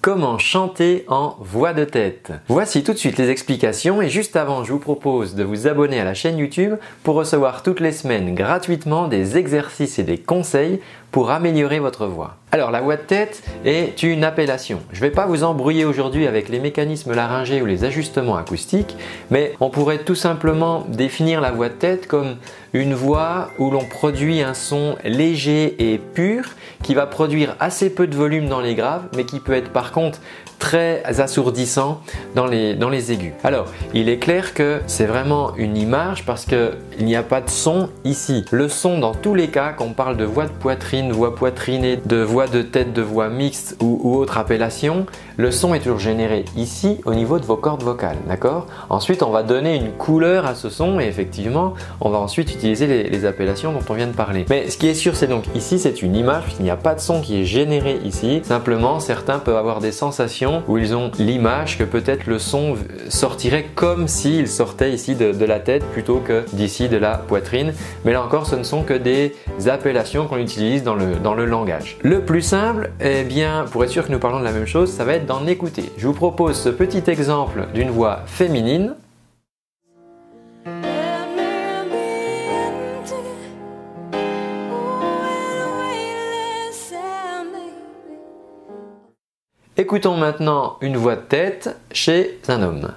Comment chanter en voix de tête? Voici tout de suite les explications et juste avant je vous propose de vous abonner à la chaîne YouTube pour recevoir toutes les semaines gratuitement des exercices et des conseils pour améliorer votre voix. Alors la voix de tête est une appellation. Je ne vais pas vous embrouiller aujourd'hui avec les mécanismes laryngés ou les ajustements acoustiques, mais on pourrait tout simplement définir la voix de tête comme une voix où l'on produit un son léger et pur qui va produire assez peu de volume dans les graves, mais qui peut être par contre très assourdissant dans les, dans aigus. Alors, il est clair que c'est vraiment une image parce qu'il n'y a pas de son ici. Le son, dans tous les cas, quand on parle de voix de poitrine, voix poitrinée, de voix de tête, de voix mixte ou, autre appellation, le son est toujours généré ici au niveau de vos cordes vocales, d'accord? Ensuite, on va donner une couleur à ce son et effectivement, on va ensuite utiliser les, appellations dont on vient de parler. Mais ce qui est sûr, c'est donc ici, c'est une image puisqu'il n'y a pas de son qui est généré ici. Simplement, certains peuvent avoir des sensations où ils ont l'image que peut-être le son sortirait comme s'il sortait ici de, la tête plutôt que d'ici de la poitrine. Mais là encore, ce ne sont que des appellations qu'on utilise dans le, dans le langage. Le plus simple, eh bien, pour être sûr que nous parlons de la même chose, ça va être d'en écouter. Je vous propose ce petit exemple d'une voix féminine Écoutons maintenant une voix de tête chez un homme.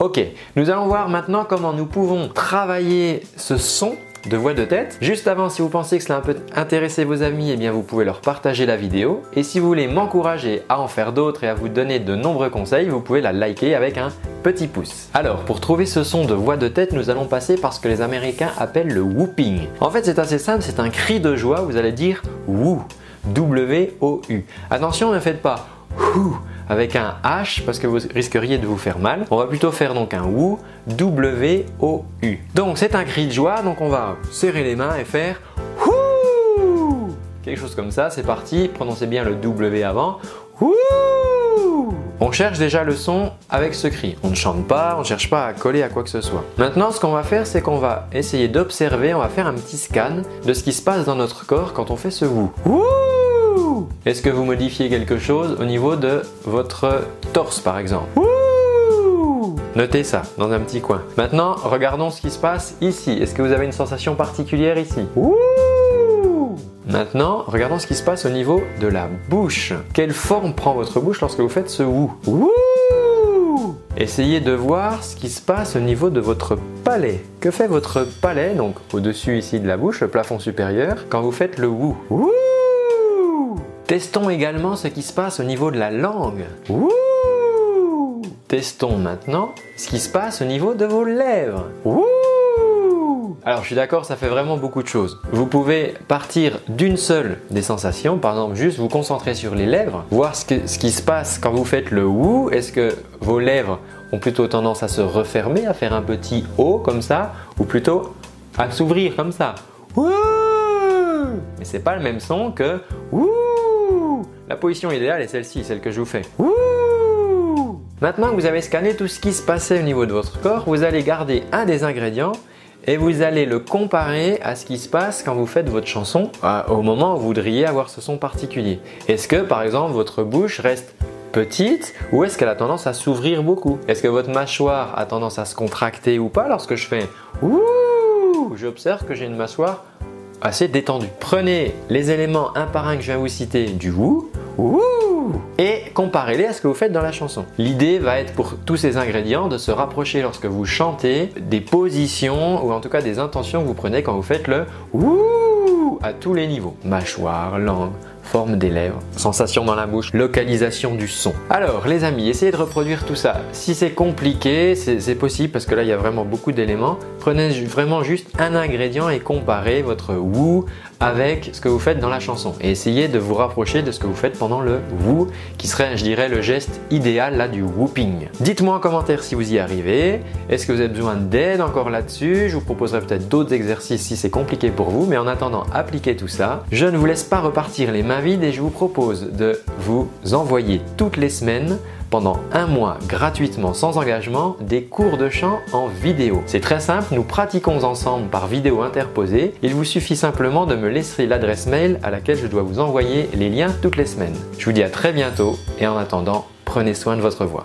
Ok, nous allons voir maintenant comment nous pouvons travailler ce son de voix de tête. Juste avant, si vous pensez que cela peut intéresser vos amis, eh bien vous pouvez leur partager la vidéo. Et si vous voulez m'encourager à en faire d'autres et à vous donner de nombreux conseils, vous pouvez la liker avec un petit pouce. Alors, pour trouver ce son de voix de tête, nous allons passer par ce que les Américains appellent le whooping. En fait, c'est assez simple, c'est un cri de joie, vous allez dire woo, W-O-U. Attention, ne faites pas whoo avec un H parce que vous risqueriez de vous faire mal. On va plutôt faire donc un WOU, W-O-U. Donc c'est un cri de joie, donc on va serrer les mains et faire WOU Quelque chose comme ça, c'est parti, prononcez bien le W avant. WOU on cherche déjà le son avec ce cri. On ne chante pas, on ne cherche pas à coller à quoi que ce soit. Maintenant, ce qu'on va faire, c'est qu'on va essayer d'observer, on va faire un petit scan de ce qui se passe dans notre corps quand on fait ce wou. Est-ce que vous modifiez quelque chose au niveau de votre torse par exemple Notez ça dans un petit coin. Maintenant, regardons ce qui se passe ici. Est-ce que vous avez une sensation particulière ici Maintenant, regardons ce qui se passe au niveau de la bouche. Quelle forme prend votre bouche lorsque vous faites ce wou Essayez de voir ce qui se passe au niveau de votre palais. Que fait votre palais, donc au-dessus ici de la bouche, le plafond supérieur, quand vous faites le wou Testons également ce qui se passe au niveau de la langue. Testons maintenant ce qui se passe au niveau de vos lèvres. Alors je suis d'accord, ça fait vraiment beaucoup de choses. Vous pouvez partir d'une seule des sensations, par exemple juste vous concentrer sur les lèvres, voir ce, qui se passe quand vous faites le wou. Est-ce que vos lèvres ont plutôt tendance à se refermer, à faire un petit O comme ça, ou plutôt à s'ouvrir comme ça? Mais c'est pas le même son que la position idéale est celle-ci, celle que je vous fais. Maintenant que vous avez scanné tout ce qui se passait au niveau de votre corps, vous allez garder un des ingrédients et vous allez le comparer à ce qui se passe quand vous faites votre chanson au moment où vous voudriez avoir ce son particulier. Est-ce que par exemple votre bouche reste petite ou est-ce qu'elle a tendance à s'ouvrir beaucoup? Est-ce que votre mâchoire a tendance à se contracter ou pas lorsque je fais ouh J'observe que j'ai une mâchoire assez détendue. Prenez les éléments un par un que je viens vous citer du wou et comparez-les à ce que vous faites dans la chanson. L'idée va être pour tous ces ingrédients de se rapprocher lorsque vous chantez des positions ou en tout cas des intentions que vous prenez quand vous faites le wouh à tous les niveaux. Mâchoire, langue, forme des lèvres, sensation dans la bouche, localisation du son. Alors les amis, essayez de reproduire tout ça. Si c'est compliqué, c'est possible parce que là il y a vraiment beaucoup d'éléments. Prenez vraiment juste un ingrédient et comparez votre wou avec ce que vous faites dans la chanson et essayez de vous rapprocher de ce que vous faites pendant le woo qui serait je dirais le geste idéal là du whooping. Dites-moi en commentaire si vous y arrivez, est-ce que vous avez besoin d'aide encore là-dessus, je vous proposerai peut-être d'autres exercices si c'est compliqué pour vous mais en attendant appliquez tout ça. Je ne vous laisse pas repartir les mains vides et je vous propose de vous envoyer toutes les semaines pendant un mois gratuitement sans engagement des cours de chant en vidéo. C'est très simple, nous pratiquons ensemble par vidéo interposée. Il vous suffit simplement de me laisser l'adresse mail à laquelle je dois vous envoyer les liens toutes les semaines. Je vous dis à très bientôt et en attendant, prenez soin de votre voix.